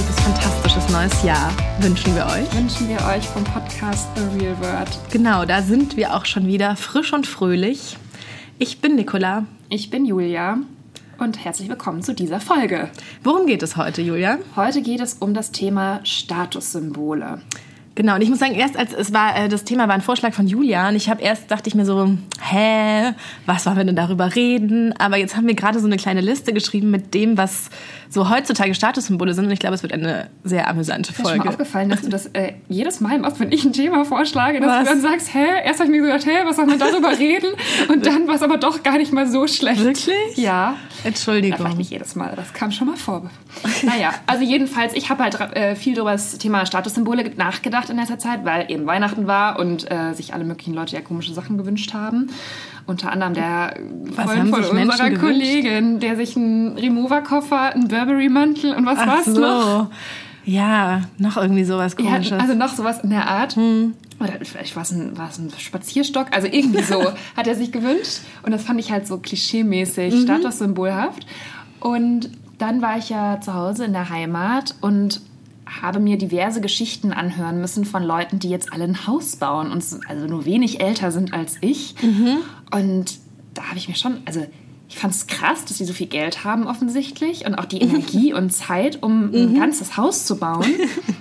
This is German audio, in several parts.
absolutes fantastisches neues Jahr wünschen wir euch. Wünschen wir euch vom Podcast The Real Word. Genau, da sind wir auch schon wieder frisch und fröhlich. Ich bin Nicola. Ich bin Julia und herzlich willkommen zu dieser Folge. Worum geht es heute, Julia? Heute geht es um das Thema Statussymbole. Genau, und ich muss sagen, erst als es war, äh, das Thema war ein Vorschlag von Julian. Ich habe erst, dachte ich mir so, hä, was wollen wir denn darüber reden? Aber jetzt haben wir gerade so eine kleine Liste geschrieben mit dem, was so heutzutage Statussymbole sind. Und ich glaube, es wird eine sehr amüsante Folge. Ist mir aufgefallen, dass du das äh, jedes Mal machst, wenn ich ein Thema vorschlage, dass was? du dann sagst, hä, erst habe ich mir gedacht, hä, was soll man darüber reden? Und dann war es aber doch gar nicht mal so schlecht. Wirklich? Ja. Entschuldigung. Das nicht jedes Mal, das kam schon mal vor. naja, also jedenfalls, ich habe halt äh, viel über das Thema Statussymbole nachgedacht in letzter Zeit, weil eben Weihnachten war und äh, sich alle möglichen Leute ja komische Sachen gewünscht haben. Unter anderem der Freund von unserer Kollegin, der sich einen Remover-Koffer, einen Burberry-Mantel und was Ach war's so. noch? Ja, noch irgendwie sowas komisches. Ja, also noch sowas in der Art. Hm. Oder vielleicht war es ein, ein Spazierstock. Also irgendwie so hat er sich gewünscht. Und das fand ich halt so klischeemäßig, mhm. statussymbolhaft. Und dann war ich ja zu Hause in der Heimat und habe mir diverse Geschichten anhören müssen von Leuten, die jetzt alle ein Haus bauen und also nur wenig älter sind als ich. Mhm. Und da habe ich mir schon, also ich fand es krass, dass sie so viel Geld haben offensichtlich und auch die Energie und Zeit, um mhm. ein ganzes Haus zu bauen.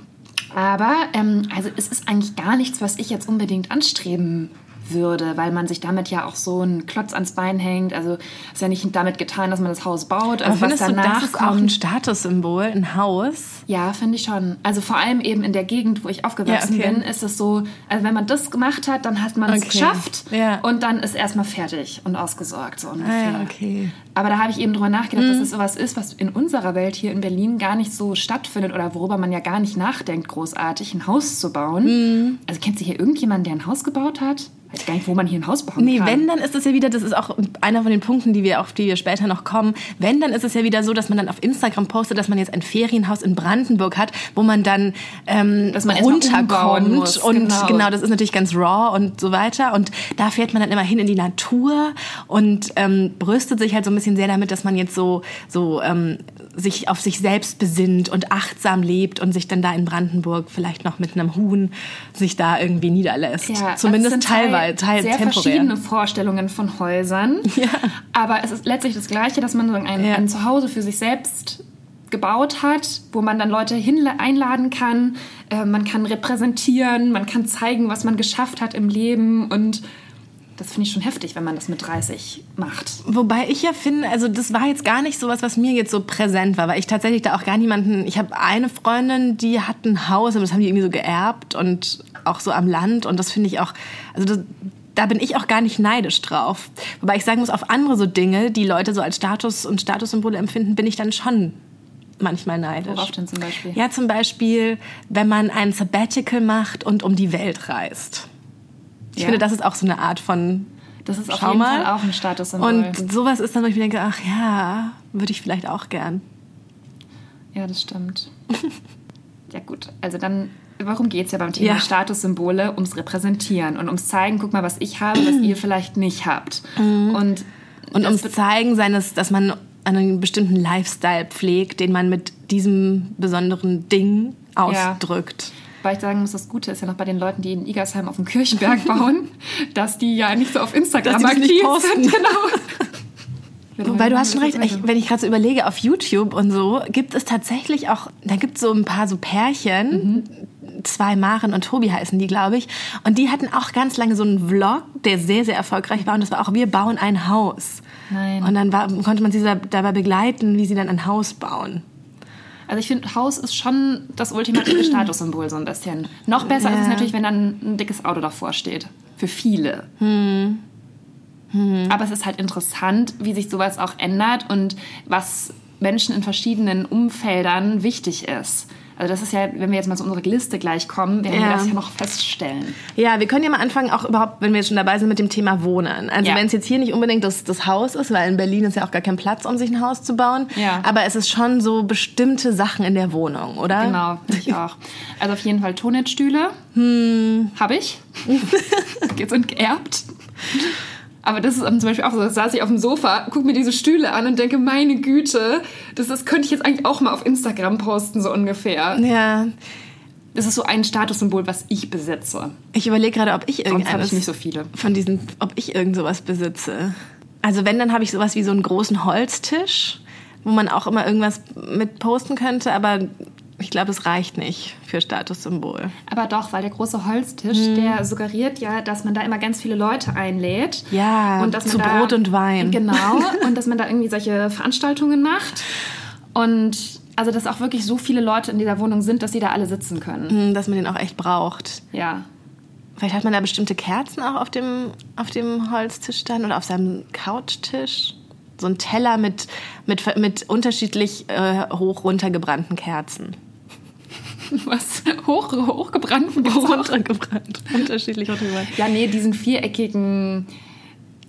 Aber ähm, also es ist eigentlich gar nichts, was ich jetzt unbedingt anstreben würde, weil man sich damit ja auch so einen Klotz ans Bein hängt. Also ist ja nicht damit getan, dass man das Haus baut. Also Aber was danach du, das ist auch ein Statussymbol, ein Haus? Ja, finde ich schon. Also vor allem eben in der Gegend, wo ich aufgewachsen ja, okay. bin, ist es so, also wenn man das gemacht hat, dann hat man es okay. geschafft ja. und dann ist erstmal fertig und ausgesorgt, so ungefähr. Ah, ja, okay. Aber da habe ich eben drüber nachgedacht, mhm. dass es sowas ist, was in unserer Welt hier in Berlin gar nicht so stattfindet oder worüber man ja gar nicht nachdenkt, großartig ein Haus zu bauen. Mhm. Also kennt sich hier irgendjemand, der ein Haus gebaut hat? Weiß gar nicht, wo man hier ein Haus bauen nee, kann. Nee, wenn, dann ist es ja wieder, das ist auch einer von den Punkten, die wir, auf die wir später noch kommen, wenn, dann ist es ja wieder so, dass man dann auf Instagram postet, dass man jetzt ein Ferienhaus in Brandenburg hat, wo man dann ähm, dass man runterkommt. Muss, und genau. genau. das ist natürlich ganz raw und so weiter. Und da fährt man dann immer hin in die Natur und ähm, brüstet sich halt so ein bisschen sehr damit, dass man jetzt so, so ähm, sich auf sich selbst besinnt und achtsam lebt und sich dann da in Brandenburg vielleicht noch mit einem Huhn sich da irgendwie niederlässt. Ja, Zumindest teilweise teil, teil, sehr temporär. verschiedene Vorstellungen von Häusern. Ja. Aber es ist letztlich das Gleiche, dass man ein, ja. ein Zuhause für sich selbst gebaut hat, wo man dann Leute hin einladen kann. Äh, man kann repräsentieren, man kann zeigen, was man geschafft hat im Leben und das finde ich schon heftig, wenn man das mit 30 macht. Wobei ich ja finde, also das war jetzt gar nicht so was, was mir jetzt so präsent war, weil ich tatsächlich da auch gar niemanden, ich habe eine Freundin, die hat ein Haus, aber das haben die irgendwie so geerbt und auch so am Land und das finde ich auch, also das, da bin ich auch gar nicht neidisch drauf. Wobei ich sagen muss, auf andere so Dinge, die Leute so als Status und Statussymbole empfinden, bin ich dann schon manchmal neidisch. Worauf denn zum Beispiel? Ja, zum Beispiel, wenn man ein Sabbatical macht und um die Welt reist. Ich ja. finde, das ist auch so eine Art von das ist auf Schau jeden mal. Fall auch ein Statussymbol. Und sowas ist dann, wo ich mir denke, ach ja, würde ich vielleicht auch gern. Ja, das stimmt. ja gut, also dann, warum geht es ja beim Thema ja. Statussymbole? Ums Repräsentieren und ums Zeigen, guck mal, was ich habe, was ihr vielleicht nicht habt. Mhm. Und, und ums Zeigen seines, dass man einen bestimmten Lifestyle pflegt, den man mit diesem besonderen Ding ausdrückt. Ja. Weil ich sagen muss, das Gute ist ja noch bei den Leuten, die in Igersheim auf dem Kirchenberg bauen, dass die ja nicht so auf Instagram aktiv sind. Genau. Wobei du hast schon recht, ich, wenn ich gerade so überlege, auf YouTube und so gibt es tatsächlich auch, da gibt es so ein paar so Pärchen, mhm. zwei Maren und Tobi heißen die, glaube ich, und die hatten auch ganz lange so einen Vlog, der sehr, sehr erfolgreich war und das war auch, wir bauen ein Haus. Nein. Und dann war, konnte man sie dabei begleiten, wie sie dann ein Haus bauen. Also ich finde, Haus ist schon das ultimative Statussymbol so ein bisschen. Noch besser ja. ist es natürlich, wenn dann ein dickes Auto davor steht. Für viele. Hm. Hm. Aber es ist halt interessant, wie sich sowas auch ändert und was Menschen in verschiedenen Umfeldern wichtig ist. Also das ist ja, wenn wir jetzt mal zu unserer Liste gleich kommen, werden ja. wir das ja noch feststellen. Ja, wir können ja mal anfangen, auch überhaupt, wenn wir jetzt schon dabei sind, mit dem Thema Wohnen. Also ja. wenn es jetzt hier nicht unbedingt das, das Haus ist, weil in Berlin ist ja auch gar kein Platz, um sich ein Haus zu bauen. Ja. Aber es ist schon so bestimmte Sachen in der Wohnung, oder? Genau, ich auch. Also auf jeden Fall Tonetstühle. Hm. Habe ich. Sind geerbt. Aber das ist zum Beispiel auch so, da saß ich auf dem Sofa, gucke mir diese Stühle an und denke, meine Güte, das, das könnte ich jetzt eigentlich auch mal auf Instagram posten, so ungefähr. Ja. Das ist so ein Statussymbol, was ich besitze. Ich überlege gerade, ob ich irgendeines ich nicht so viele. von diesen, ob ich irgend sowas besitze. Also wenn, dann habe ich sowas wie so einen großen Holztisch, wo man auch immer irgendwas mit posten könnte, aber ich glaube, es reicht nicht für Statussymbol. Aber doch, weil der große Holztisch, Hm. der suggeriert ja, dass man da immer ganz viele Leute einlädt. Ja, und dass man zu da, Brot und Wein. Genau, und dass man da irgendwie solche Veranstaltungen macht. Und also, dass auch wirklich so viele Leute in dieser Wohnung sind, dass sie da alle sitzen können. Hm, Dass man den auch echt braucht. Ja. Vielleicht hat man da bestimmte Kerzen auch auf dem, auf dem Holztisch dann oder auf seinem Couchtisch. So ein Teller mit, mit, mit unterschiedlich äh, hoch runtergebrannten Kerzen. Was? Hoch, hochgebrannten gibt's auch? Runtergebrannt. unterschiedlich hochgebrannt. Ja, nee, diesen viereckigen,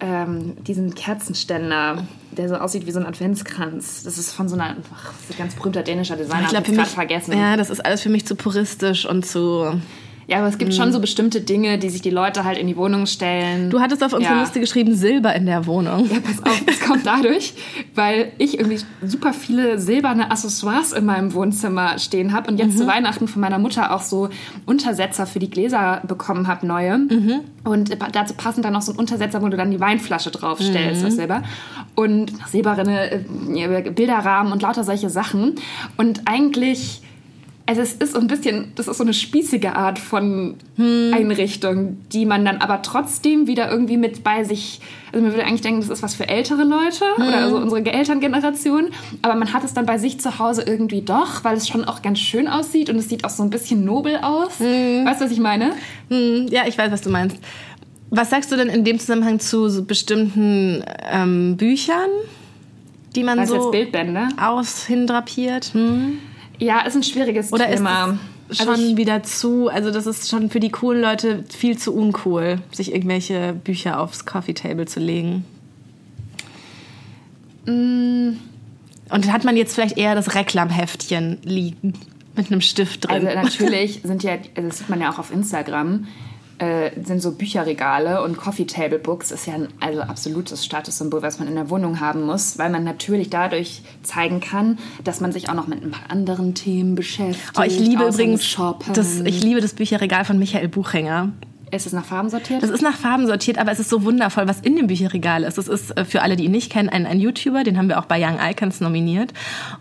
ähm, diesen Kerzenständer, der so aussieht wie so ein Adventskranz. Das ist von so einer, ach, das ist ein ganz berühmter dänischer Designer, Ich glaube, vergessen. ja, das ist alles für mich zu puristisch und zu. Ja, aber es gibt Mhm. schon so bestimmte Dinge, die sich die Leute halt in die Wohnung stellen. Du hattest auf unsere Ja. Liste geschrieben Silber in der Wohnung. Ja, pass auf, das kommt dadurch, weil ich irgendwie super viele silberne Accessoires in meinem Wohnzimmer stehen habe und jetzt zu Weihnachten von meiner Mutter auch so Untersetzer für die Gläser bekommen habe, neue. Und dazu passend dann noch so ein Untersetzer, wo du dann die Weinflasche draufstellst aus Silber. Und silberne äh, Bilderrahmen und lauter solche Sachen. Und eigentlich... Also es ist so ein bisschen, das ist so eine spießige Art von Einrichtung, die man dann aber trotzdem wieder irgendwie mit bei sich, also man würde eigentlich denken, das ist was für ältere Leute oder also unsere Elterngeneration, aber man hat es dann bei sich zu Hause irgendwie doch, weil es schon auch ganz schön aussieht und es sieht auch so ein bisschen nobel aus. Weißt du, was ich meine? Hm, ja, ich weiß, was du meinst. Was sagst du denn in dem Zusammenhang zu so bestimmten ähm, Büchern, die man Also so jetzt Bildbände. aus hindrapiert? Hm? Ja, ist ein schwieriges Oder ist Thema. es schon Also wieder zu, also das ist schon für die coolen Leute viel zu uncool, sich irgendwelche Bücher aufs Coffee Table zu legen. Mm. Und hat man jetzt vielleicht eher das Reklamheftchen liegen mit einem Stift drin? Also natürlich sind ja, also das sieht man ja auch auf Instagram, äh, sind so Bücherregale und Coffee Table Books ist ja ein also absolutes Statussymbol, was man in der Wohnung haben muss, weil man natürlich dadurch zeigen kann, dass man sich auch noch mit ein paar anderen Themen beschäftigt. oh, ich liebe übrigens Shoppen. das, ich liebe das Bücherregal von Michael Buchhänger. ist es nach Farben sortiert? Das ist nach Farben sortiert, aber es ist so wundervoll, was in dem Bücherregal ist. Das ist äh, für alle, die ihn nicht kennen, ein, ein YouTuber, den haben wir auch bei Young Icons nominiert.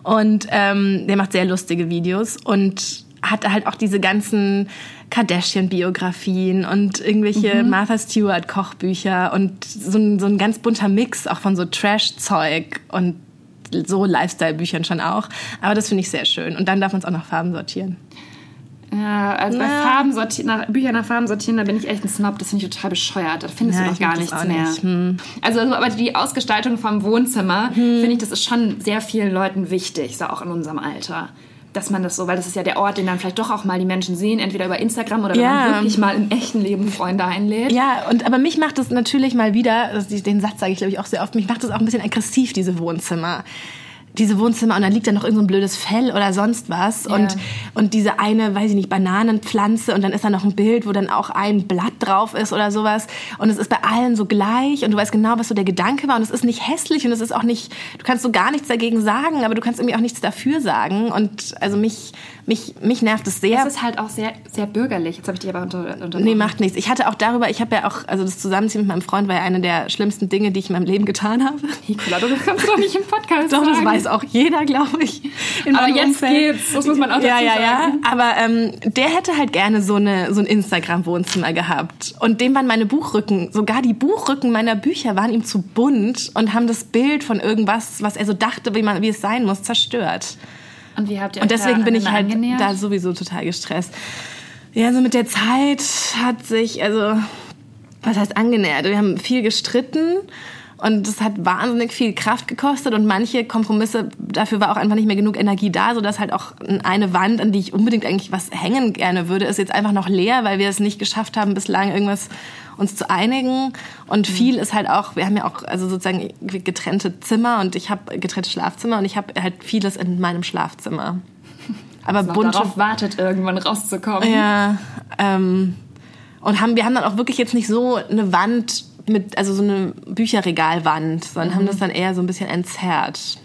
Und ähm, der macht sehr lustige Videos und hat halt auch diese ganzen Kardashian-Biografien und irgendwelche Martha Stewart-Kochbücher und so ein, so ein ganz bunter Mix auch von so Trash-Zeug und so Lifestyle-Büchern schon auch. Aber das finde ich sehr schön. Und dann darf man es auch nach Farben sortieren. ja, also bei Na. Farben sortieren, nach, Bücher nach Farben sortieren, da bin ich echt ein Snob, das finde ich total bescheuert. Da findest Ja, du doch gar nichts mehr. nicht. Hm. Also, also, aber die Ausgestaltung vom Wohnzimmer, finde ich, das ist schon sehr vielen Leuten wichtig, so auch in unserem Alter. Dass man das so, weil das ist ja der Ort, den dann vielleicht doch auch mal die Menschen sehen, entweder über Instagram oder wenn Ja. man wirklich mal im echten Leben Freunde einlädt. Ja, und aber mich macht es natürlich mal wieder, den Satz sage ich glaube ich auch sehr oft, mich macht es auch ein bisschen aggressiv, diese Wohnzimmer. Diese Wohnzimmer und dann liegt da noch irgend so blödes Fell oder sonst was und, und diese eine, weiß ich nicht, Bananenpflanze und dann ist da noch ein Bild, wo dann auch ein Blatt drauf ist oder sowas und es ist bei allen so gleich und du weißt genau, was so der Gedanke war und es ist nicht hässlich und es ist auch nicht, du kannst so gar nichts dagegen sagen, aber du kannst irgendwie auch nichts dafür sagen und also mich, mich, mich nervt es sehr. Das ist halt auch sehr, sehr bürgerlich. Jetzt habe ich dich aber unter, unterbrochen. Nee, macht nichts. Ich hatte auch darüber, ich habe ja auch, also das Zusammenziehen mit meinem Freund war ja eine der schlimmsten Dinge, die ich in meinem Leben getan habe. Nicola, du kannst doch nicht im Podcast Doch, das sagen. Weiß auch jeder, glaube ich. in Aber jetzt Umfeld. geht's, das muss man auch Ja, dazu ja, ja. Aber ähm, der hätte halt gerne so, eine, so ein Instagram-Wohnzimmer gehabt. Und dem waren meine Buchrücken, sogar die Buchrücken meiner Bücher waren ihm zu bunt und haben das Bild von irgendwas, was er so dachte, wie, man, wie es sein muss, zerstört. Und wie habt ihr Und deswegen bin ich halt angenähert? da sowieso total gestresst. Ja, so mit der Zeit hat sich, also, was heißt angenähert? Wir haben viel gestritten und das hat wahnsinnig viel Kraft gekostet und manche Kompromisse, dafür war auch einfach nicht mehr genug Energie da, sodass halt auch eine Wand, an die ich unbedingt eigentlich was hängen gerne würde, ist jetzt einfach noch leer, weil wir es nicht geschafft haben, bislang irgendwas uns zu einigen. Und viel ist halt auch, wir haben ja auch also sozusagen getrennte Zimmer und ich habe getrennte Schlafzimmer und ich habe halt vieles in meinem Schlafzimmer. Aber noch bunte darauf wartet, irgendwann rauszukommen. ja, ähm, und haben, wir haben dann auch wirklich jetzt nicht so eine Wand mit, also so eine Bücherregalwand, sondern mhm. haben das dann eher so ein bisschen entzerrt.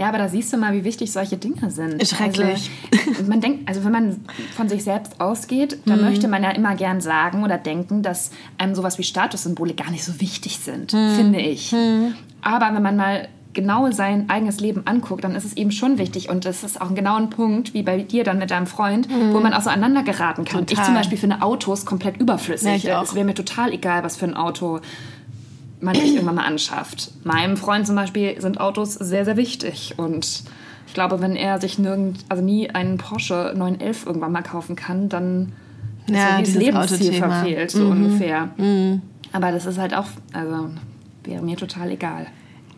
Ja, aber da siehst du mal, wie wichtig solche Dinge sind. Schrecklich. Also, man denkt, also wenn man von sich selbst ausgeht, dann mhm. möchte man ja immer gern sagen oder denken, dass einem sowas wie Statussymbole gar nicht so wichtig sind, mhm. finde ich. Mhm. Aber wenn man mal genau sein eigenes Leben anguckt, dann ist es eben schon wichtig. Und das ist auch ein genauer Punkt, wie bei dir dann mit deinem Freund, mhm. wo man aneinander geraten kann. Total. Ich zum Beispiel finde Autos komplett überflüssig. Ja, es wäre mir total egal, was für ein Auto man sich irgendwann mal anschafft. Meinem Freund zum Beispiel sind Autos sehr, sehr wichtig und ich glaube, wenn er sich nirgend, also nie einen Porsche 911 irgendwann mal kaufen kann, dann ist ja, dieses Lebensziel verfehlt, so mhm. ungefähr. Mhm. Aber das ist halt auch, also wäre mir total egal.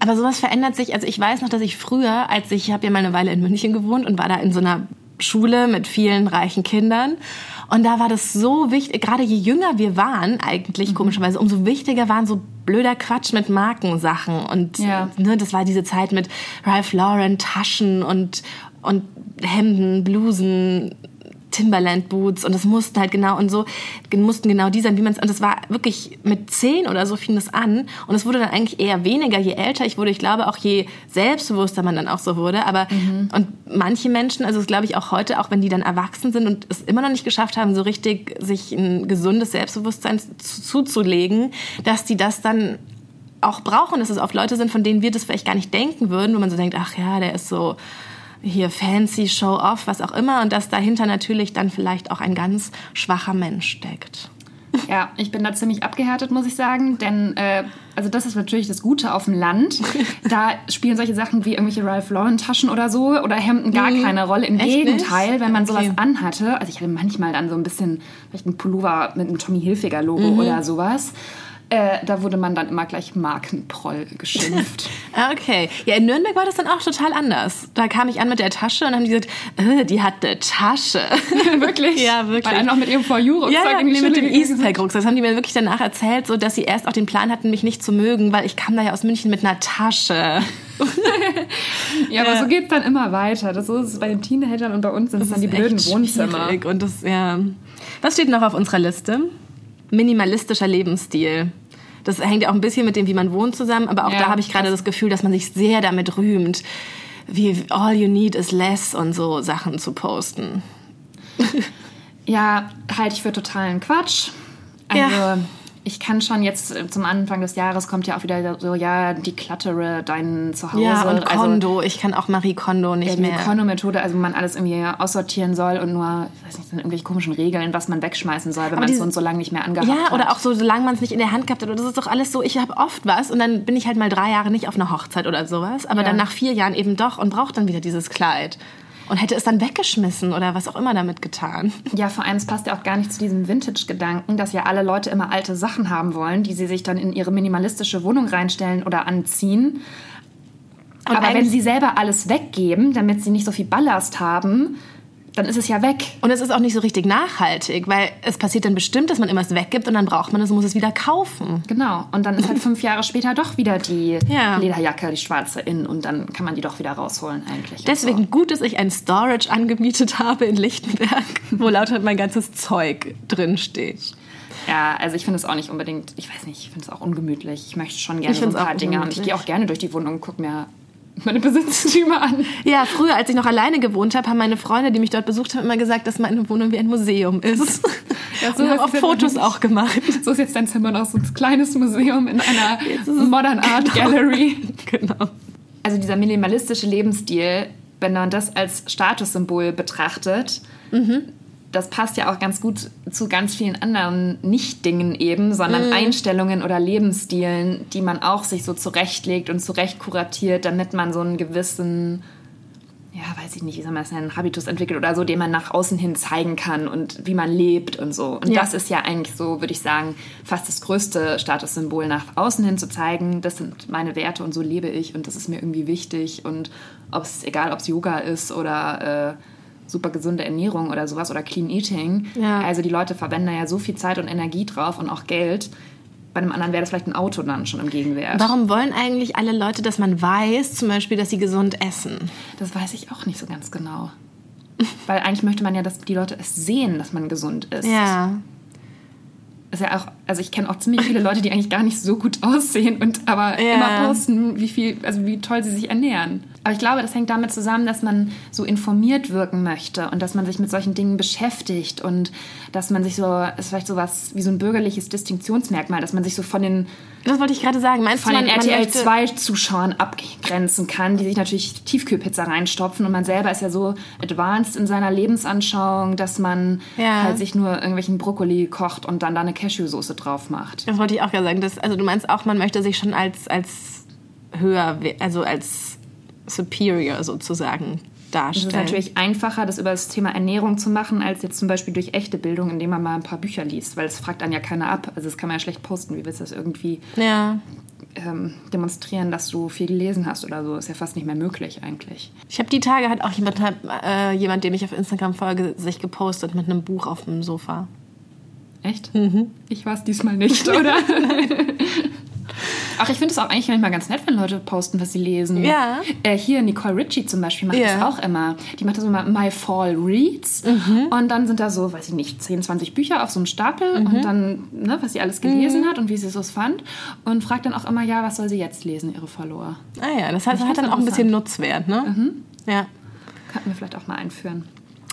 Aber sowas verändert sich. Also ich weiß noch, dass ich früher, als ich, ich habe ja mal eine Weile in München gewohnt und war da in so einer Schule mit vielen reichen Kindern. Und da war das so wichtig, gerade je jünger wir waren, eigentlich mhm. komischerweise, umso wichtiger waren so blöder Quatsch mit Markensachen. Und ja. ne, das war diese Zeit mit Ralph Lauren, Taschen und, und Hemden, Blusen, Timberland Boots und es mussten halt genau und so mussten genau die sein, wie man es und das war wirklich mit zehn oder so fing das an und es wurde dann eigentlich eher weniger, je älter ich wurde. Ich glaube auch je selbstbewusster man dann auch so wurde. Aber mhm. und manche Menschen, also das glaube ich auch heute, auch wenn die dann erwachsen sind und es immer noch nicht geschafft haben, so richtig sich ein gesundes Selbstbewusstsein zuzulegen, dass die das dann auch brauchen, dass es oft Leute sind, von denen wir das vielleicht gar nicht denken würden, wo man so denkt, ach ja, der ist so hier fancy, show-off, was auch immer und dass dahinter natürlich dann vielleicht auch ein ganz schwacher Mensch steckt. Ja, ich bin da ziemlich abgehärtet, muss ich sagen, denn äh, also das ist natürlich das Gute auf dem Land. Da spielen solche Sachen wie irgendwelche Ralph Lauren Taschen oder so oder Hemden gar mhm. keine Rolle. Im Echt Gegenteil, nicht? wenn man sowas okay. anhatte, also ich hatte manchmal dann so ein bisschen vielleicht ein Pullover mit einem Tommy Hilfiger Logo mhm. oder sowas. Äh, da wurde man dann immer gleich Markenproll geschimpft. Okay. Ja, in Nürnberg war das dann auch total anders. Da kam ich an mit der Tasche und haben die gesagt, äh, die hat eine Tasche. wirklich? Ja, wirklich. Weil auch mit ihrem For You Rucksack ja, nee, mit dem Eastpack Rucksack. Das haben die mir wirklich danach erzählt, so dass sie erst auch den Plan hatten, mich nicht zu mögen, weil ich kam da ja aus München mit einer Tasche. ja, aber ja. so geht's dann immer weiter. Das ist bei den Teenagern und bei uns sind das es dann die blöden Wohnzimmer. Und das, ja. Was steht noch auf unserer Liste? Minimalistischer Lebensstil. Das hängt ja auch ein bisschen mit dem, wie man wohnt zusammen, aber auch ja, da habe ich gerade das Gefühl, dass man sich sehr damit rühmt, wie all you need is less und so Sachen zu posten. ja, halte ich für totalen Quatsch. Also ja ich kann schon jetzt äh, zum Anfang des Jahres kommt ja auch wieder so, ja, die Klattere dein Zuhause. Ja, und Kondo. Also, ich kann auch Marie Kondo nicht ja, die mehr. Die Kondo-Methode, also wo man alles irgendwie aussortieren soll und nur, ich weiß nicht, sind irgendwelche komischen Regeln, was man wegschmeißen soll, wenn man es so und so lange nicht mehr angehabt ja, hat. Ja, oder auch so, solange man es nicht in der Hand gehabt hat. Oder das ist doch alles so, ich habe oft was und dann bin ich halt mal drei Jahre nicht auf einer Hochzeit oder sowas, aber ja. dann nach vier Jahren eben doch und brauche dann wieder dieses Kleid und hätte es dann weggeschmissen oder was auch immer damit getan. Ja, vor allem, es passt ja auch gar nicht zu diesem Vintage-Gedanken, dass ja alle Leute immer alte Sachen haben wollen, die sie sich dann in ihre minimalistische Wohnung reinstellen oder anziehen. Und Aber wenn sie selber alles weggeben, damit sie nicht so viel Ballast haben, dann ist es ja weg. Und es ist auch nicht so richtig nachhaltig, weil es passiert dann bestimmt, dass man immer es weggibt und dann braucht man es und muss es wieder kaufen. Genau. Und dann ist halt fünf Jahre später doch wieder die ja. Lederjacke, die schwarze in und dann kann man die doch wieder rausholen eigentlich. Deswegen so. gut, dass ich ein Storage angemietet habe in Lichtenberg, wo lauter mein ganzes Zeug drin steht. Ja, also ich finde es auch nicht unbedingt, ich weiß nicht, ich finde es auch ungemütlich. Ich möchte schon gerne so ein paar Dinge und ich gehe auch gerne durch die Wohnung und gucke mir meine Besitztümer an. Ja, früher, als ich noch alleine gewohnt habe, haben meine Freunde, die mich dort besucht haben, immer gesagt, dass meine Wohnung wie ein Museum ist. Ja, so und haben auch Fotos auch gemacht. So ist jetzt dein Zimmer noch so ein kleines Museum in einer Modern Art genau. Gallery. Genau. Also dieser minimalistische Lebensstil, wenn man das als Statussymbol betrachtet, mhm das passt ja auch ganz gut zu ganz vielen anderen Nicht-Dingen eben, sondern mm. Einstellungen oder Lebensstilen, die man auch sich so zurechtlegt und zurecht kuratiert, damit man so einen gewissen, ja, weiß ich nicht, wie soll man das nennen, Habitus entwickelt oder so, den man nach außen hin zeigen kann und wie man lebt und so. Und ja. das ist ja eigentlich so, würde ich sagen, fast das größte Statussymbol nach außen hin zu zeigen, das sind meine Werte und so lebe ich und das ist mir irgendwie wichtig und ob es, egal ob es Yoga ist oder äh, super gesunde Ernährung oder sowas oder Clean Eating. Ja. Also die Leute verwenden da ja so viel Zeit und Energie drauf und auch Geld. Bei einem anderen wäre das vielleicht ein Auto dann schon im Gegenwert. Warum wollen eigentlich alle Leute, dass man weiß, zum Beispiel, dass sie gesund essen? Das weiß ich auch nicht so ganz genau. Weil eigentlich möchte man ja, dass die Leute es sehen, dass man gesund ist. Ja. Ist ja auch, also ich kenne auch ziemlich viele Leute, die eigentlich gar nicht so gut aussehen und aber ja. immer posten, wie viel, also wie toll sie sich ernähren. Aber ich glaube, das hängt damit zusammen, dass man so informiert wirken möchte und dass man sich mit solchen Dingen beschäftigt und dass man sich so, ist vielleicht so was wie so ein bürgerliches Distinktionsmerkmal, dass man sich so von den das wollte ich gerade sagen. Meinst von du, man, den RTL 2 Zuschauern abgrenzen kann, die sich natürlich Tiefkühlpizza reinstopfen und man selber ist ja so advanced in seiner Lebensanschauung, dass man ja. halt sich nur irgendwelchen Brokkoli kocht und dann da eine Cashewsoße drauf macht. Das wollte ich auch gerade sagen. Das, also du meinst auch, man möchte sich schon als als höher, also als superior sozusagen darstellen. Es ist natürlich einfacher, das über das Thema Ernährung zu machen, als jetzt zum Beispiel durch echte Bildung, indem man mal ein paar Bücher liest, weil es fragt dann ja keiner ab. Also das kann man ja schlecht posten. Wie willst du das irgendwie ja. ähm, demonstrieren, dass du viel gelesen hast oder so? Ist ja fast nicht mehr möglich eigentlich. Ich habe die Tage hat auch jemand, äh, jemand, dem ich auf Instagram folge, sich gepostet mit einem Buch auf dem Sofa. Echt? Mhm. Ich war es diesmal nicht, oder? Ach, ich finde es auch eigentlich manchmal ganz nett, wenn Leute posten, was sie lesen. Ja. Äh, hier, Nicole Ritchie zum Beispiel macht ja. das auch immer. Die macht das immer My Fall Reads. Mhm. Und dann sind da so, weiß ich nicht, 10, 20 Bücher auf so einem Stapel mhm. und dann, ne, was sie alles gelesen mhm. hat und wie sie es fand. Und fragt dann auch immer, ja, was soll sie jetzt lesen, ihre Follower. Ah ja, das hat, das hat dann auch ein bisschen Nutzwert, ne? Mhm. Ja. Könnten wir vielleicht auch mal einführen.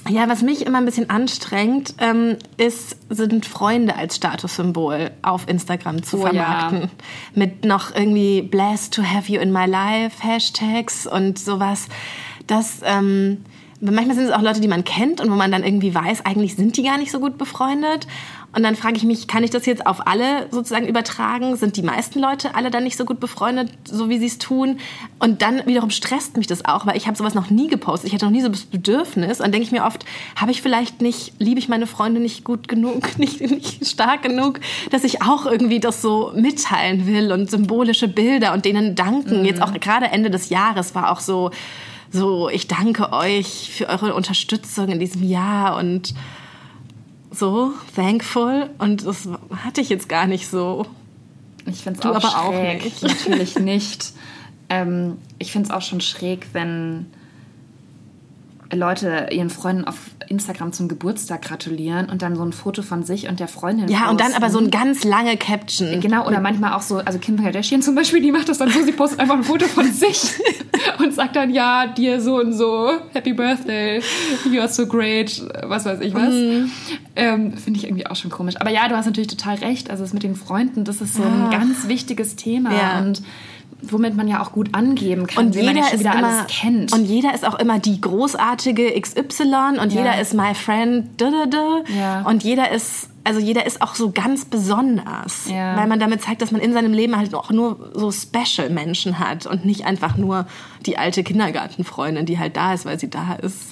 Ja, was mich immer ein bisschen anstrengt, ähm, ist, sind Freunde als Statussymbol auf Instagram zu oh, vermarkten. Ja. Mit noch irgendwie blessed to have you in my life, Hashtags und sowas. Das, ähm, manchmal sind es auch Leute, die man kennt und wo man dann irgendwie weiß, eigentlich sind die gar nicht so gut befreundet. Und dann frage ich mich, kann ich das jetzt auf alle sozusagen übertragen? Sind die meisten Leute alle dann nicht so gut befreundet, so wie sie es tun? Und dann wiederum stresst mich das auch, weil ich habe sowas noch nie gepostet. Ich hatte noch nie so das Bedürfnis. Und denke ich mir oft, habe ich vielleicht nicht, liebe ich meine Freunde nicht gut genug, nicht, nicht stark genug, dass ich auch irgendwie das so mitteilen will und symbolische Bilder und denen danken. Mhm. Jetzt auch gerade Ende des Jahres war auch so, so, ich danke euch für eure Unterstützung in diesem Jahr und so thankful und das hatte ich jetzt gar nicht so. Ich finde es auch aber schräg. Auch nicht. Natürlich nicht. Ähm, ich finde es auch schon schräg, wenn Leute ihren Freunden auf Instagram zum Geburtstag gratulieren und dann so ein Foto von sich und der Freundin. Ja, posten. und dann aber so ein ganz lange Caption. Genau, oder manchmal auch so, also Kim Kardashian zum Beispiel, die macht das dann so, sie postet einfach ein Foto von sich und sagt dann, ja, dir so und so, Happy Birthday, you are so great, was weiß ich was. Mhm. Ähm, Finde ich irgendwie auch schon komisch. Aber ja, du hast natürlich total recht, also es mit den Freunden, das ist so ein Ach. ganz wichtiges Thema ja. und womit man ja auch gut angeben kann, und jeder man ja ist wieder immer, alles kennt. Und jeder ist auch immer die großartige XY und ja. jeder ist my friend da, da, da. Ja. und jeder ist also jeder ist auch so ganz besonders, ja. weil man damit zeigt, dass man in seinem Leben halt auch nur so Special Menschen hat und nicht einfach nur die alte Kindergartenfreundin, die halt da ist, weil sie da ist.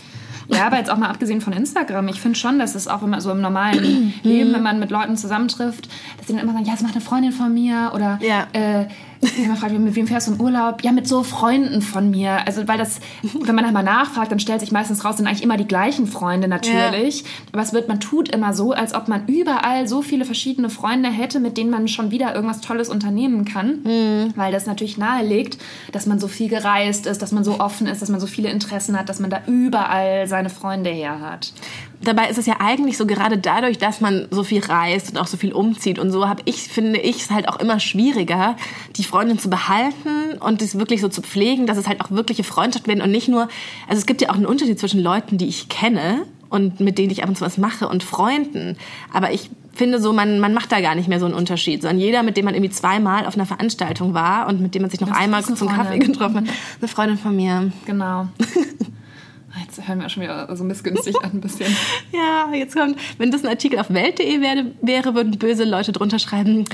Ja, aber jetzt auch mal abgesehen von Instagram, ich finde schon, dass es auch immer so im normalen Leben, wenn man mit Leuten zusammentrifft, dass die dann immer sagen, ja, das macht eine Freundin von mir oder ja. äh, man fragt, mit wem fährst du in Urlaub? Ja, mit so Freunden von mir. Also, weil das, wenn man einmal nachfragt, dann stellt sich meistens raus, sind eigentlich immer die gleichen Freunde natürlich. Ja. Aber es wird, man tut immer so, als ob man überall so viele verschiedene Freunde hätte, mit denen man schon wieder irgendwas Tolles unternehmen kann. Mhm. Weil das natürlich nahelegt, dass man so viel gereist ist, dass man so offen ist, dass man so viele Interessen hat, dass man da überall seine Freunde her hat dabei ist es ja eigentlich so gerade dadurch, dass man so viel reist und auch so viel umzieht und so, habe ich, finde ich, es halt auch immer schwieriger, die Freundin zu behalten und es wirklich so zu pflegen, dass es halt auch wirkliche Freundschaft werden und nicht nur, also es gibt ja auch einen Unterschied zwischen Leuten, die ich kenne und mit denen ich ab und zu was mache und Freunden. Aber ich finde so, man, man macht da gar nicht mehr so einen Unterschied, sondern jeder, mit dem man irgendwie zweimal auf einer Veranstaltung war und mit dem man sich noch das einmal zum. Kaffee getroffen hat, eine Freundin von mir. Genau. Jetzt hören wir schon wieder so missgünstig an ein bisschen. ja, jetzt kommt, wenn das ein Artikel auf Welt.de wäre, wäre, würden böse Leute drunter schreiben,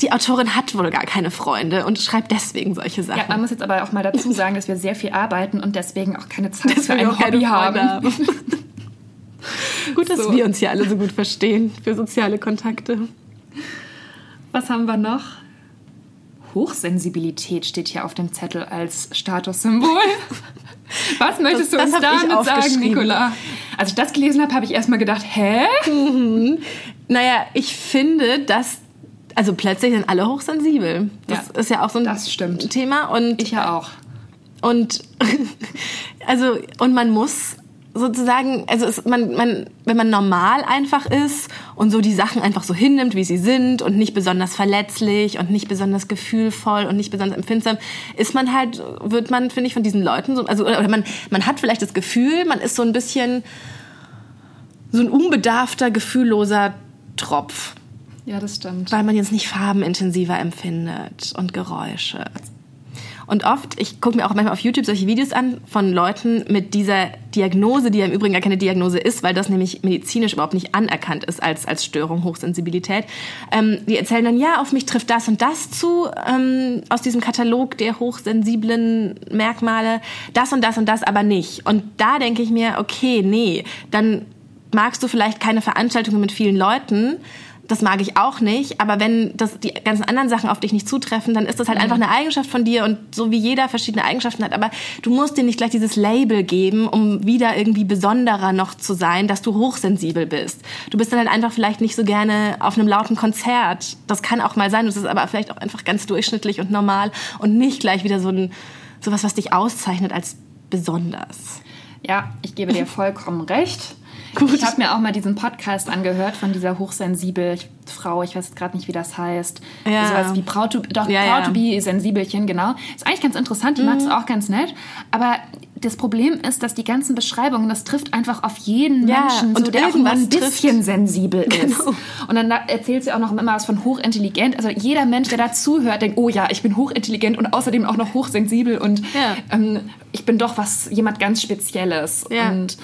die Autorin hat wohl gar keine Freunde und schreibt deswegen solche Sachen. Ja, man muss jetzt aber auch mal dazu sagen, dass wir sehr viel arbeiten und deswegen auch keine Zeit für ein Hobby haben. haben. gut, dass so. wir uns hier alle so gut verstehen für soziale Kontakte. Was haben wir noch? Hochsensibilität steht hier auf dem Zettel als Statussymbol. Was möchtest das, du uns damit sagen, Nicola? Als ich das gelesen habe, habe ich erstmal gedacht, hä? Mhm. Naja, ich finde, dass also plötzlich sind alle hochsensibel. Das ja, ist ja auch so ein Thema. Und ich ja auch. Und also und man muss sozusagen, also es, man, man, wenn man normal einfach ist und so die Sachen einfach so hinnimmt, wie sie sind und nicht besonders verletzlich und nicht besonders gefühlvoll und nicht besonders empfindsam, ist man halt, wird man, finde ich, von diesen Leuten so, also, oder man, man hat vielleicht das Gefühl, man ist so ein bisschen so ein unbedarfter, gefühlloser Tropf. Ja, das stimmt. Weil man jetzt nicht Farben intensiver empfindet und Geräusche. Und oft, ich gucke mir auch manchmal auf YouTube solche Videos an von Leuten mit dieser Diagnose, die ja im Übrigen gar keine Diagnose ist, weil das nämlich medizinisch überhaupt nicht anerkannt ist als, als Störung, Hochsensibilität. Ähm, die erzählen dann, ja, auf mich trifft das und das zu ähm, aus diesem Katalog der hochsensiblen Merkmale, das und das und das aber nicht. Und da denke ich mir, okay, nee, dann magst du vielleicht keine Veranstaltungen mit vielen Leuten, das mag ich auch nicht, aber wenn das, die ganzen anderen Sachen auf dich nicht zutreffen, dann ist das halt mhm. einfach eine Eigenschaft von dir und so wie jeder verschiedene Eigenschaften hat, aber du musst dir nicht gleich dieses Label geben, um wieder irgendwie besonderer noch zu sein, dass du hochsensibel bist. Du bist dann halt einfach vielleicht nicht so gerne auf einem lauten Konzert. Das kann auch mal sein, das ist aber vielleicht auch einfach ganz durchschnittlich und normal und nicht gleich wieder so ein, sowas, was dich auszeichnet als besonders. Ja, ich gebe dir vollkommen recht. Gut. Ich habe mir auch mal diesen Podcast angehört von dieser hochsensibel Frau, ich weiß gerade nicht, wie das heißt. Ja. Sowas wie Proud to, doch, ja, Proud ja. to be Sensibelchen, genau. Ist eigentlich ganz interessant, die mhm. macht es auch ganz nett. Aber das Problem ist, dass die ganzen Beschreibungen, das trifft einfach auf jeden ja, Menschen, so, der auch nur ein bisschen trifft. sensibel ist. Genau. Und dann erzählt sie auch noch immer was von hochintelligent. Also jeder Mensch, der dazuhört, denkt, oh ja, ich bin hochintelligent und außerdem auch noch hochsensibel und ja. ähm, ich bin doch was, jemand ganz Spezielles. Ja. Und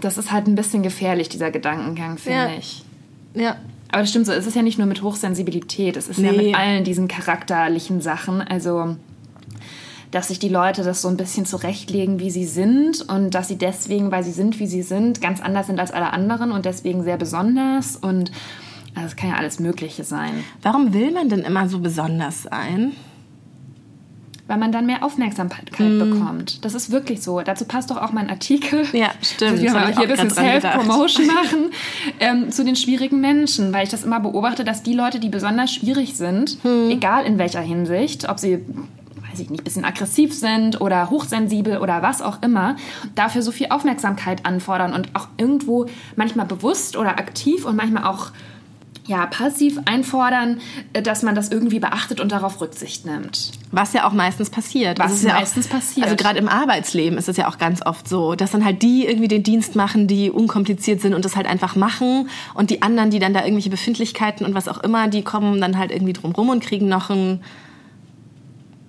das ist halt ein bisschen gefährlich, dieser Gedankengang, finde ja. ich. Ja. Aber das stimmt so, es ist ja nicht nur mit Hochsensibilität, es ist nee. ja mit allen diesen charakterlichen Sachen. Also, dass sich die Leute das so ein bisschen zurechtlegen, wie sie sind und dass sie deswegen, weil sie sind, wie sie sind, ganz anders sind als alle anderen und deswegen sehr besonders und also es kann ja alles Mögliche sein. Warum will man denn immer so besonders sein? Weil man dann mehr Aufmerksamkeit mm. bekommt. Das ist wirklich so. Dazu passt doch auch mein Artikel. Ja, stimmt. Wir hier ein bisschen Self-Promotion machen ähm, zu den schwierigen Menschen, weil ich das immer beobachte, dass die Leute, die besonders schwierig sind, hm. egal in welcher Hinsicht, ob sie weiß ich nicht, bisschen aggressiv sind oder hochsensibel oder was auch immer, dafür so viel Aufmerksamkeit anfordern und auch irgendwo manchmal bewusst oder aktiv und manchmal auch ja, passiv einfordern, äh, dass man das irgendwie beachtet und darauf Rücksicht nimmt. Was ja auch meistens passiert. Was ja meistens auch, passiert. Also gerade im Arbeitsleben ist es ja auch ganz oft so, dass dann halt die irgendwie den Dienst machen, die unkompliziert sind und das halt einfach machen und die anderen, die dann da irgendwelche Befindlichkeiten und was auch immer, die kommen dann halt irgendwie drumrum und kriegen noch einen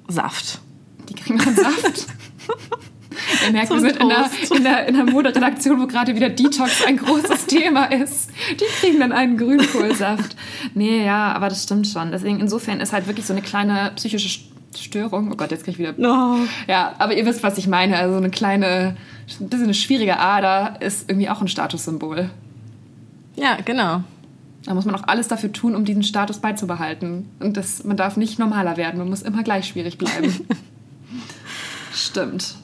Saft. Die kriegen noch einen Saft? Ihr merkt, wir sind in der, in, der, in der Moderedaktion, wo gerade wieder Detox ein großes Thema ist. Die kriegen dann einen Grünkohlsaft. Nee, ja, aber das stimmt schon. Deswegen, insofern ist halt wirklich so eine kleine psychische Störung. Oh Gott, jetzt krieg ich wieder. No. Ja, aber ihr wisst, was ich meine. Also eine kleine, ein bisschen eine schwierige Ader ist irgendwie auch ein Statussymbol. Ja, genau. Da muss man auch alles dafür tun, um diesen Status beizubehalten. Und das, man darf nicht normaler werden, man muss immer gleich schwierig bleiben. Stimmt.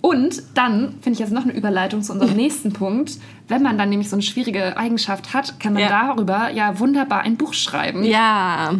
Und dann finde ich jetzt noch eine Überleitung zu unserem nächsten Punkt. Wenn man dann nämlich so eine schwierige Eigenschaft hat, kann man ja. darüber ja wunderbar ein Buch schreiben. Ja.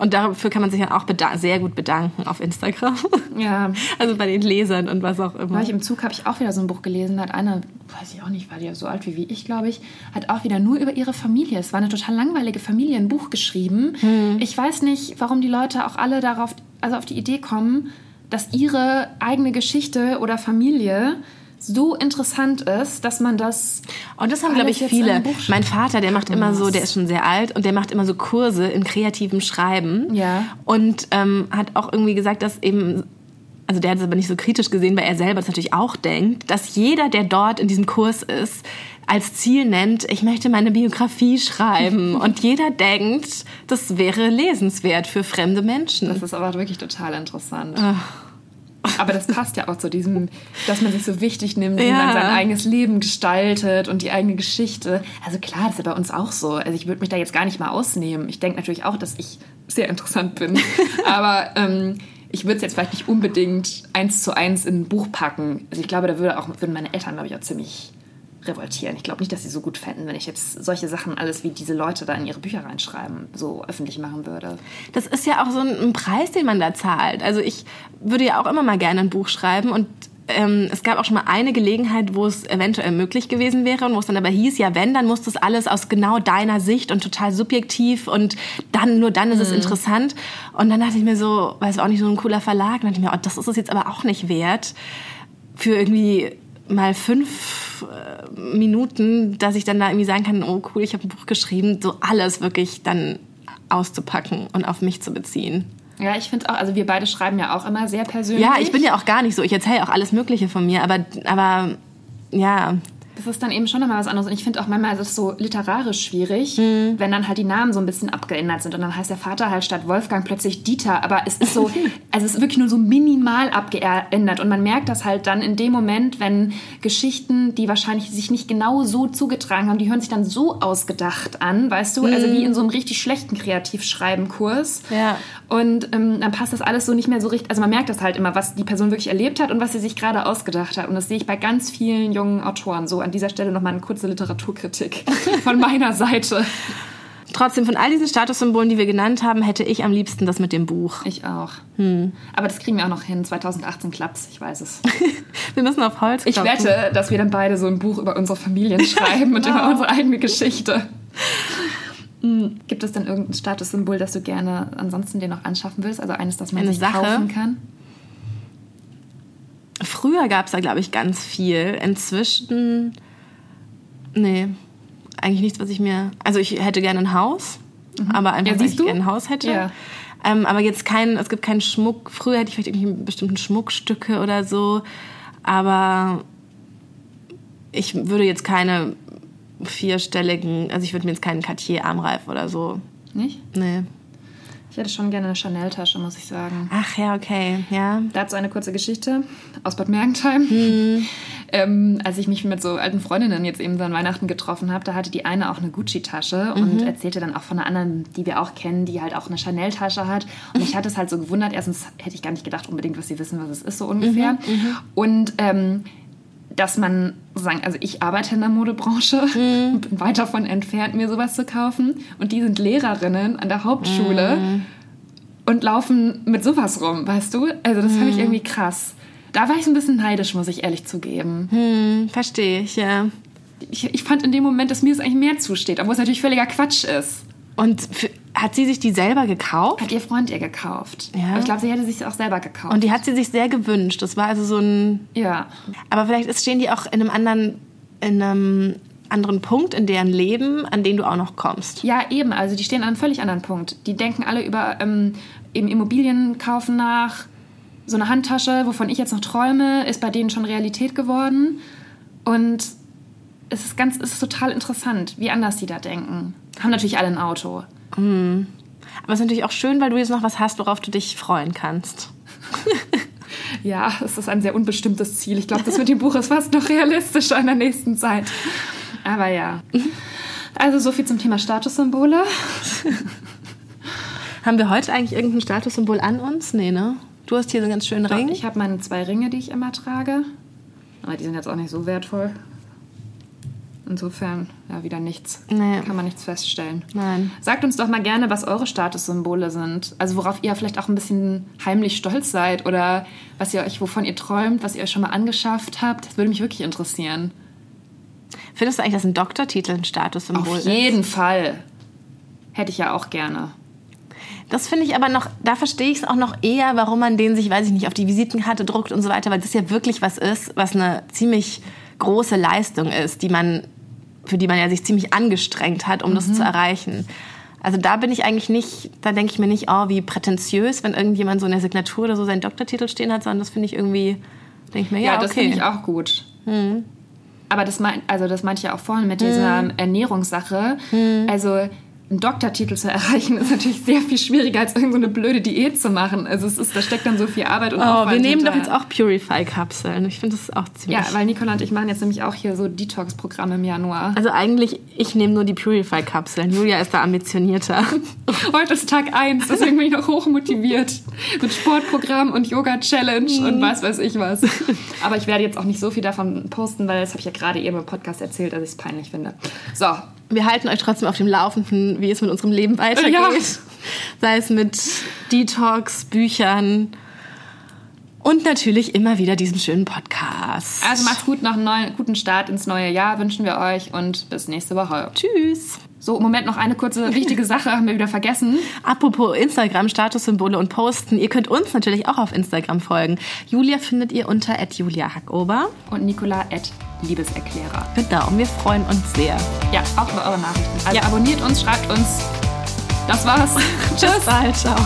Und dafür kann man sich dann auch sehr gut bedanken auf Instagram. Ja. Also bei den Lesern und was auch immer. War ich im Zug, habe ich auch wieder so ein Buch gelesen. Da hat eine, weiß ich auch nicht, war die ja so alt wie ich, glaube ich, hat auch wieder nur über ihre Familie. Es war eine total langweilige Familie, ein Buch geschrieben. Hm. Ich weiß nicht, warum die Leute auch alle darauf, also auf die Idee kommen, dass ihre eigene Geschichte oder Familie so interessant ist, dass man das. Und das haben, glaube ich, viele. Mein Vater, der macht immer so, der ist schon sehr alt und der macht immer so Kurse in kreativem Schreiben. Ja. Und ähm, hat auch irgendwie gesagt, dass eben. Also der hat es aber nicht so kritisch gesehen, weil er selber das natürlich auch denkt, dass jeder, der dort in diesem Kurs ist, als Ziel nennt, ich möchte meine Biografie schreiben. und jeder denkt, das wäre lesenswert für fremde Menschen. Das ist aber wirklich total interessant. Ach. Aber das passt ja auch zu diesem, dass man sich so wichtig nimmt, wie ja. man sein eigenes Leben gestaltet und die eigene Geschichte. Also klar, das ist ja bei uns auch so. Also ich würde mich da jetzt gar nicht mal ausnehmen. Ich denke natürlich auch, dass ich sehr interessant bin. Aber ähm, ich würde es jetzt vielleicht nicht unbedingt eins zu eins in ein Buch packen. Also ich glaube, da würde auch, würden meine Eltern, glaube ich, auch ziemlich revoltieren. Ich glaube nicht, dass sie so gut fänden, wenn ich jetzt solche Sachen alles wie diese Leute da in ihre Bücher reinschreiben, so öffentlich machen würde. Das ist ja auch so ein Preis, den man da zahlt. Also ich würde ja auch immer mal gerne ein Buch schreiben und ähm, es gab auch schon mal eine Gelegenheit, wo es eventuell möglich gewesen wäre und wo es dann aber hieß, ja, wenn, dann muss das alles aus genau deiner Sicht und total subjektiv und dann, nur dann ist es interessant. Und dann dachte ich mir so, weil es auch nicht so ein cooler Verlag, dann dachte ich mir, oh, das ist es jetzt aber auch nicht wert für irgendwie mal fünf äh, Minuten, dass ich dann da irgendwie sagen kann, oh cool, ich habe ein Buch geschrieben, so alles wirklich dann auszupacken und auf mich zu beziehen. Ja, ich finde auch, also wir beide schreiben ja auch immer sehr persönlich. Ja, ich bin ja auch gar nicht so. Ich erzähle auch alles Mögliche von mir, aber, aber ja, das ist dann eben schon nochmal was anderes. Und ich finde auch manchmal ist es so literarisch schwierig, mhm. wenn dann halt die Namen so ein bisschen abgeändert sind. Und dann heißt der Vater halt statt Wolfgang plötzlich Dieter. Aber es ist so, also es ist wirklich nur so minimal abgeändert. Und man merkt das halt dann in dem Moment, wenn Geschichten, die wahrscheinlich sich nicht genau so zugetragen haben, die hören sich dann so ausgedacht an, weißt du? Mhm. Also wie in so einem richtig schlechten Kreativschreibenkurs. Ja. Und ähm, dann passt das alles so nicht mehr so richtig. Also man merkt das halt immer, was die Person wirklich erlebt hat und was sie sich gerade ausgedacht hat. Und das sehe ich bei ganz vielen jungen Autoren so an dieser Stelle nochmal eine kurze Literaturkritik von meiner Seite. Trotzdem, von all diesen Statussymbolen, die wir genannt haben, hätte ich am liebsten das mit dem Buch. Ich auch. Hm. Aber das kriegen wir auch noch hin. 2018 klappt's, ich weiß es. wir müssen auf Holz klopfen. Ich wette, dass wir dann beide so ein Buch über unsere Familien schreiben und über unsere eigene Geschichte. Hm. Gibt es denn irgendein Statussymbol, das du gerne ansonsten dir noch anschaffen willst? Also eines, das man Eine sich Sache? kaufen kann? Früher gab es da, glaube ich, ganz viel. Inzwischen, nee, eigentlich nichts, was ich mir. Also ich hätte gerne ein Haus, mhm. aber einfach, ja, weil ich gerne ein Haus hätte. Ja. Ähm, aber jetzt kein, es gibt keinen Schmuck. Früher hätte ich vielleicht irgendwie bestimmten Schmuckstücke oder so. Aber ich würde jetzt keine vierstelligen, also ich würde mir jetzt keinen Cartier-Armreif oder so. Nicht? Nee. Ich hätte schon gerne eine Chanel-Tasche, muss ich sagen. Ach ja, okay, ja. Dazu eine kurze Geschichte aus Bad Mergentheim. Mhm. Ähm, als ich mich mit so alten Freundinnen jetzt eben an Weihnachten getroffen habe, da hatte die eine auch eine Gucci-Tasche mhm. und erzählte dann auch von einer anderen, die wir auch kennen, die halt auch eine Chanel-Tasche hat. Und ich hatte es halt so gewundert. Erstens hätte ich gar nicht gedacht unbedingt, was sie wissen, was es ist, so ungefähr. Mhm. mhm. Und ähm, dass man sagen, also ich arbeite in der Modebranche mhm. und bin weit davon entfernt, mir sowas zu kaufen. Und die sind Lehrerinnen an der Hauptschule mhm. und laufen mit sowas rum, weißt du? Also das mhm. fand ich mhm. irgendwie krass. Da war ich so ein bisschen neidisch, muss ich ehrlich zugeben. Hm, verstehe ich, ja. Ich, ich fand in dem Moment, dass mir das eigentlich mehr zusteht, obwohl es natürlich völliger Quatsch ist. Und für, hat sie sich die selber gekauft? Hat ihr Freund ihr gekauft. Ja. ich glaube, sie hätte sich auch selber gekauft. Und die hat sie sich sehr gewünscht. Das war also so ein. Ja. Aber vielleicht stehen die auch in einem anderen, in einem anderen Punkt in deren Leben, an den du auch noch kommst. Ja, eben. Also die stehen an einem völlig anderen Punkt. Die denken alle über ähm, eben Immobilien kaufen nach. So eine Handtasche, wovon ich jetzt noch träume, ist bei denen schon Realität geworden. Und es ist ganz, es ist total interessant, wie anders die da denken. Haben natürlich alle ein Auto. Mhm. Aber es ist natürlich auch schön, weil du jetzt noch was hast, worauf du dich freuen kannst. ja, es ist ein sehr unbestimmtes Ziel. Ich glaube, das mit dem Buch ist fast noch realistischer in der nächsten Zeit. Aber ja. Also so viel zum Thema Statussymbole. Haben wir heute eigentlich irgendein Statussymbol an uns? Nee, ne? Du hast hier so einen ganz schönen Ring. Ich habe meine zwei Ringe, die ich immer trage. Aber die sind jetzt auch nicht so wertvoll. Insofern ja wieder nichts. Nee. Kann man nichts feststellen. Nein. Sagt uns doch mal gerne, was eure Statussymbole sind. Also worauf ihr vielleicht auch ein bisschen heimlich stolz seid oder was ihr euch, wovon ihr träumt, was ihr euch schon mal angeschafft habt. Das würde mich wirklich interessieren. Findest du eigentlich, dass ein Doktortitel ein Statussymbol ist? Auf jeden Fall. Hätte ich ja auch gerne. Das finde ich aber noch, da verstehe ich es auch noch eher, warum man den sich, weiß ich nicht, auf die Visitenkarte druckt und so weiter, weil das ja wirklich was ist, was eine ziemlich große Leistung ist, die man für die man ja sich ziemlich angestrengt hat, um mhm. das zu erreichen. Also da bin ich eigentlich nicht, da denke ich mir nicht, oh, wie prätentiös, wenn irgendjemand so in der Signatur oder so seinen Doktortitel stehen hat, sondern das finde ich irgendwie, denke ich mir, ja, ja das finde ich auch gut. Mhm. Aber das meint, also das meinte ich ja auch vorhin mit dieser mhm. Ernährungssache. Mhm. Also einen Doktortitel zu erreichen, ist natürlich sehr viel schwieriger, als irgendeine so blöde Diät zu machen. Also es ist, da steckt dann so viel Arbeit und oh, Aufwand Wir nehmen hinterher. doch jetzt auch Purify-Kapseln. Ich finde das auch ziemlich... Ja, weil Nicola und ich machen jetzt nämlich auch hier so Detox-Programme im Januar. Also eigentlich, ich nehme nur die Purify-Kapseln. Julia ist da ambitionierter. Heute ist Tag 1, deswegen bin ich noch hochmotiviert. Mit Sportprogramm und Yoga-Challenge mhm. und was weiß ich was. Aber ich werde jetzt auch nicht so viel davon posten, weil das habe ich ja gerade eben im Podcast erzählt, dass ich es peinlich finde. So, wir halten euch trotzdem auf dem Laufenden, wie es mit unserem Leben weitergeht. Ja. Sei es mit Detox, Büchern, Und natürlich immer wieder diesen schönen Podcast. Also macht's gut, noch einen neuen, guten Start ins neue Jahr wünschen wir euch und bis nächste Woche. Tschüss. So, im Moment noch eine kurze wichtige Sache, haben wir wieder vergessen. Apropos Instagram, Statussymbole und Posten. Ihr könnt uns natürlich auch auf Instagram folgen. Julia findet ihr unter Julia Hackober. Und Nicola Liebeserklärer. Genau, und wir freuen uns sehr. Ja, auch über eure Nachrichten. Also ja. abonniert uns, schreibt uns. Das war's. Tschüss. Bis bald, ciao.